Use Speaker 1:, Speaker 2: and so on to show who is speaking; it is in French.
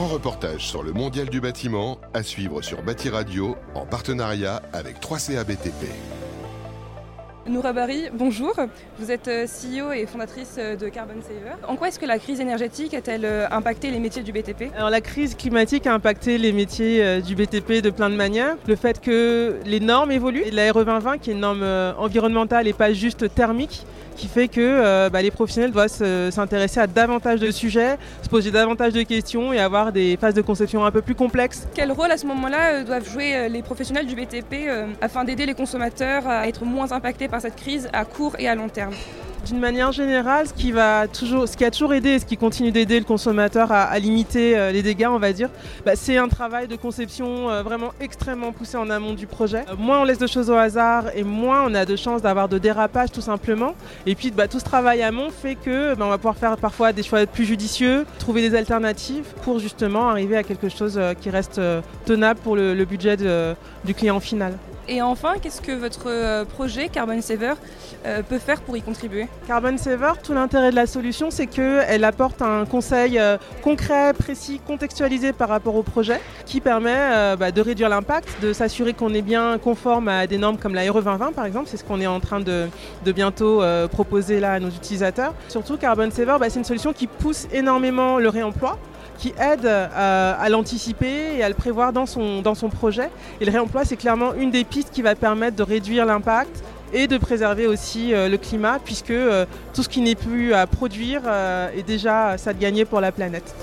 Speaker 1: reportage sur le mondial du bâtiment à suivre sur Bâti Radio en partenariat avec 3CA BTP.
Speaker 2: Noura Bari, bonjour. Vous êtes euh, CEO et fondatrice euh, de Carbon Saver. En quoi est-ce que la crise énergétique a-t-elle euh, impacté les métiers du BTP
Speaker 3: Alors la crise climatique a impacté les métiers du BTP de plein de manières. Le fait que les normes évoluent, et la RE 2020 qui est une norme environnementale et pas juste thermique, qui fait que bah, les professionnels doivent s'intéresser à davantage de sujets, se poser davantage de questions et avoir des phases de conception un peu plus complexes.
Speaker 2: Quel rôle à ce moment-là doivent jouer les professionnels du BTP afin d'aider les consommateurs à être moins impactés par cette crise à court et à long terme
Speaker 3: d'une manière générale, ce qui, va toujours, ce qui a toujours aidé et ce qui continue d'aider le consommateur à, limiter euh, les dégâts, on va dire, bah, c'est un travail de conception euh, vraiment extrêmement poussé en amont du projet. Euh, moins on laisse de choses au hasard et moins on a de chances d'avoir de dérapage tout simplement. Et puis bah, tout ce travail amont fait que bah, on va pouvoir faire parfois des choix plus judicieux, trouver des alternatives pour justement arriver à quelque chose qui reste tenable pour le, budget du client final.
Speaker 2: Et enfin, qu'est-ce que votre euh, projet Carbon Saver euh, peut faire pour y contribuer?
Speaker 3: Carbon Saver, tout l'intérêt de la solution, c'est qu'elle apporte un conseil euh, concret, précis, contextualisé par rapport au projet, qui permet bah, de réduire l'impact, de s'assurer qu'on est bien conforme à des normes comme la RE 2020 par exemple, c'est ce qu'on est en train de, bientôt proposer là à nos utilisateurs. Surtout, Carbon Saver, bah, c'est une solution qui pousse énormément le réemploi qui aide euh, à, l'anticiper et à le prévoir dans son, projet. Et le réemploi, c'est clairement une des pistes qui va permettre de réduire l'impact et de préserver aussi euh, le climat, puisque euh, tout ce qui n'est plus à produire est déjà ça de gagner pour la planète.